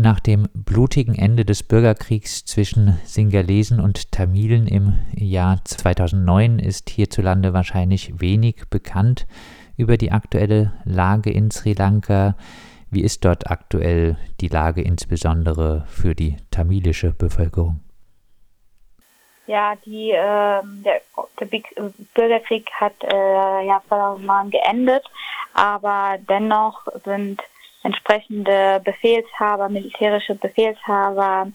Nach dem blutigen Ende des Bürgerkriegs zwischen Singalesen und Tamilen im Jahr 2009 ist hierzulande wahrscheinlich wenig bekannt über die aktuelle Lage in Sri Lanka. Wie ist dort aktuell die Lage insbesondere für die tamilische Bevölkerung? Ja, die, äh, der, der, Bürgerkrieg hat äh, ja 2009 geendet, aber dennoch sind entsprechende Befehlshaber, militärische Befehlshaber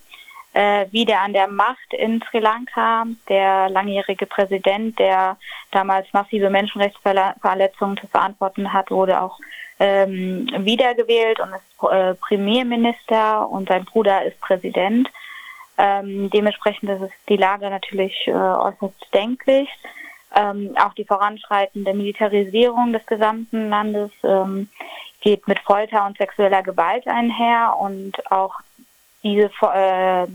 äh, wieder an der Macht in Sri Lanka. Der langjährige Präsident, der damals massive Menschenrechtsverletzungen zu verantworten hat, wurde auch ähm, wiedergewählt und ist äh, Premierminister und sein Bruder ist Präsident. Ähm, dementsprechend ist die Lage natürlich äh, äußerst denklich. Ähm, auch die voranschreitende Militarisierung des gesamten Landes ähm, geht mit Folter und sexueller Gewalt einher und auch diese, äh,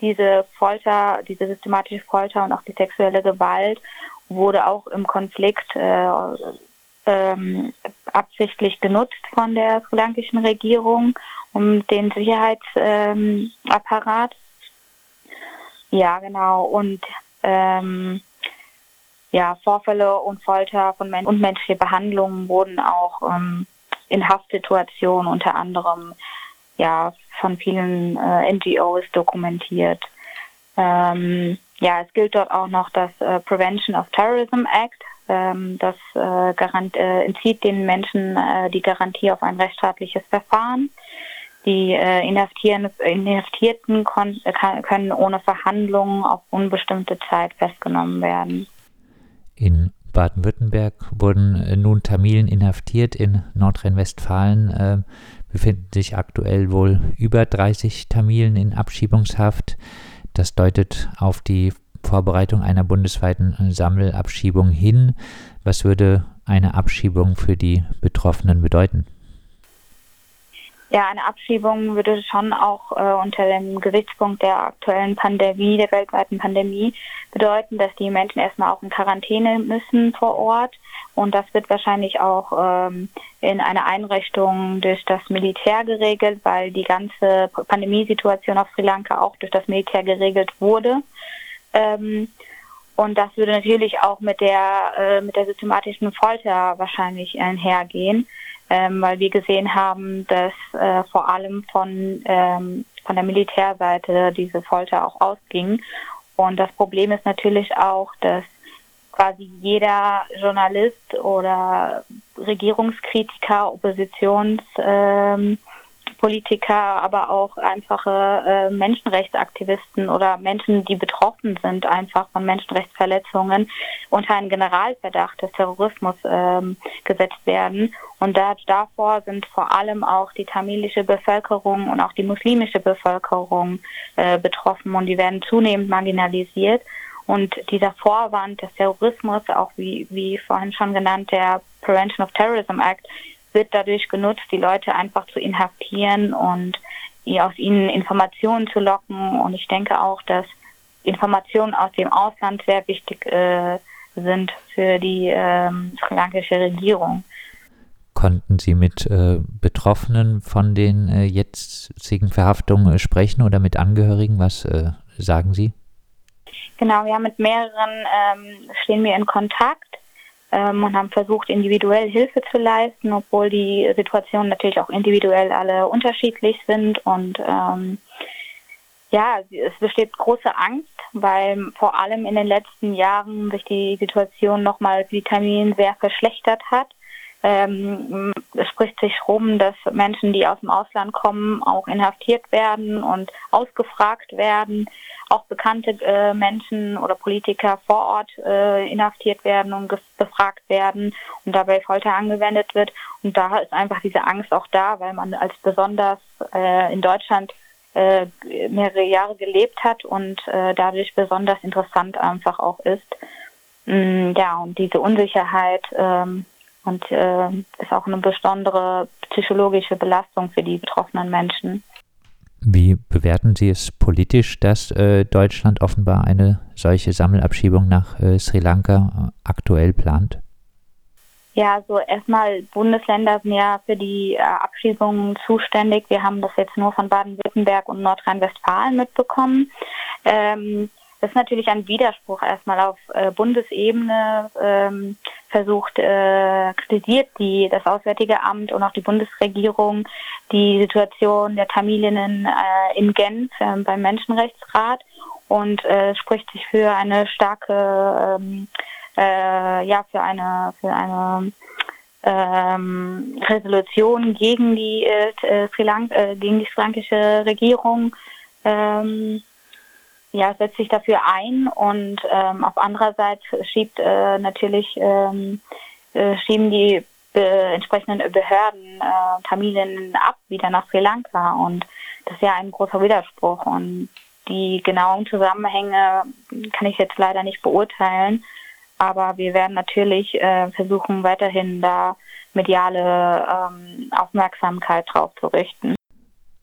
diese Folter, diese systematische Folter und auch die sexuelle Gewalt wurde auch im Konflikt äh, ähm, absichtlich genutzt von der sri lankischen Regierung, um den Sicherheitsapparat. Ähm, ja, genau. Und ähm, ja, Vorfälle und Folter von Men und menschliche Behandlungen wurden auch ähm, in Haftsituationen unter anderem ja von vielen äh, NGOs dokumentiert. Ähm, ja, es gilt dort auch noch das äh, Prevention of Terrorism Act. Ähm, das äh, garant, äh, entzieht den Menschen äh, die Garantie auf ein rechtsstaatliches Verfahren. Die äh, Inhaftierten können ohne Verhandlungen auf unbestimmte Zeit festgenommen werden. In Baden-Württemberg wurden äh, nun Tamilen inhaftiert. In Nordrhein-Westfalen äh, befinden sich aktuell wohl über 30 Tamilen in Abschiebungshaft. Das deutet auf die Vorbereitung einer bundesweiten Sammelabschiebung hin. Was würde eine Abschiebung für die Betroffenen bedeuten? Ja, eine Abschiebung würde schon auch äh, unter dem Gesichtspunkt der aktuellen Pandemie, der weltweiten Pandemie, bedeuten, dass die Menschen erstmal auch in Quarantäne müssen vor Ort. Und das wird wahrscheinlich auch ähm, in einer Einrichtung durch das Militär geregelt, weil die ganze Pandemiesituation auf Sri Lanka auch durch das Militär geregelt wurde. Ähm, und das würde natürlich auch mit der, äh, mit der systematischen Folter wahrscheinlich einhergehen ähm, weil wir gesehen haben, dass äh, vor allem von, ähm, von der Militärseite diese Folter auch ausging. Und das Problem ist natürlich auch, dass quasi jeder Journalist oder Regierungskritiker, Oppositions, ähm, Politiker, aber auch einfache äh, Menschenrechtsaktivisten oder Menschen, die betroffen sind einfach von Menschenrechtsverletzungen, unter einen Generalverdacht des Terrorismus ähm, gesetzt werden. Und da, davor sind vor allem auch die tamilische Bevölkerung und auch die muslimische Bevölkerung äh, betroffen und die werden zunehmend marginalisiert. Und dieser Vorwand des Terrorismus, auch wie, wie vorhin schon genannt, der Prevention of Terrorism Act, wird dadurch genutzt, die Leute einfach zu inhaftieren und aus ihnen Informationen zu locken. Und ich denke auch, dass Informationen aus dem Ausland sehr wichtig äh, sind für die ähm, sri lankische Regierung. Konnten Sie mit äh, Betroffenen von den äh, jetzigen Verhaftungen äh, sprechen oder mit Angehörigen? Was äh, sagen Sie? Genau, ja, mit mehreren ähm, stehen wir in Kontakt ähm, und haben versucht, individuell Hilfe zu leisten, obwohl die Situationen natürlich auch individuell alle unterschiedlich sind. Und ähm, ja, es besteht große Angst, weil vor allem in den letzten Jahren sich die Situation nochmal Taminen sehr verschlechtert hat. Ähm, es spricht sich rum, dass Menschen, die aus dem Ausland kommen, auch inhaftiert werden und ausgefragt werden auch bekannte äh, Menschen oder Politiker vor Ort äh, inhaftiert werden und befragt werden und dabei Folter angewendet wird. Und da ist einfach diese Angst auch da, weil man als besonders äh, in Deutschland äh, mehrere Jahre gelebt hat und äh, dadurch besonders interessant einfach auch ist. Mm, ja, und diese Unsicherheit ähm, und äh, ist auch eine besondere psychologische Belastung für die betroffenen Menschen. Wie bewerten Sie es politisch, dass äh, Deutschland offenbar eine solche Sammelabschiebung nach äh, Sri Lanka äh, aktuell plant? Ja, also erstmal Bundesländer sind ja für die äh, Abschiebungen zuständig. Wir haben das jetzt nur von Baden-Württemberg und Nordrhein-Westfalen mitbekommen. Ähm, das ist natürlich ein Widerspruch erstmal auf äh, Bundesebene ähm, versucht, äh, kritisiert die, das Auswärtige Amt und auch die Bundesregierung die Situation der Tamilinnen äh, in Genf äh, beim Menschenrechtsrat und äh, spricht sich für eine starke ähm, äh, ja für eine für eine ähm, Resolution gegen die äh, Sri Lanka, gegen die sri lankische Regierung ähm, ja, setzt sich dafür ein und ähm, auf anderer Seite schiebt äh, natürlich ähm, äh, schieben die äh, entsprechenden Behörden äh, Tamilinnen ab wieder nach Sri Lanka und das ist ja ein großer Widerspruch und die genauen Zusammenhänge kann ich jetzt leider nicht beurteilen. Aber wir werden natürlich äh, versuchen, weiterhin da mediale ähm, Aufmerksamkeit drauf zu richten.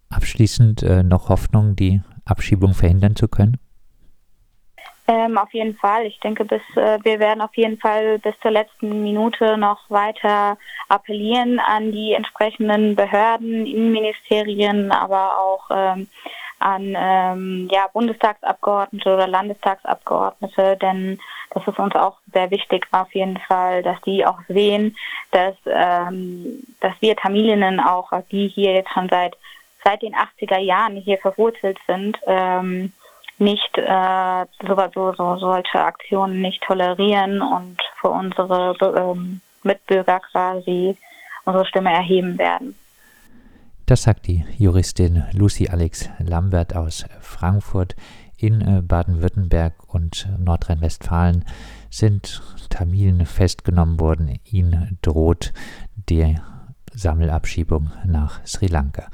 Abschließend äh, noch Hoffnung, die Abschiebung verhindern zu können? Ähm, auf jeden Fall. Ich denke, bis äh, wir werden auf jeden Fall bis zur letzten Minute noch weiter appellieren an die entsprechenden Behörden, Innenministerien, aber auch ähm, an ähm, ja, Bundestagsabgeordnete oder Landestagsabgeordnete, denn das ist uns auch sehr wichtig auf jeden Fall, dass die auch sehen, dass, ähm, dass wir Tamilinnen auch, die hier jetzt schon seit, seit den 80er Jahren hier verwurzelt sind, ähm, nicht äh, so, so, so, solche Aktionen nicht tolerieren und für unsere ähm, Mitbürger quasi unsere Stimme erheben werden. Das sagt die Juristin Lucy Alex Lambert aus Frankfurt. In äh, Baden-Württemberg und Nordrhein-Westfalen sind Tamilen festgenommen worden. Ihnen droht die Sammelabschiebung nach Sri Lanka.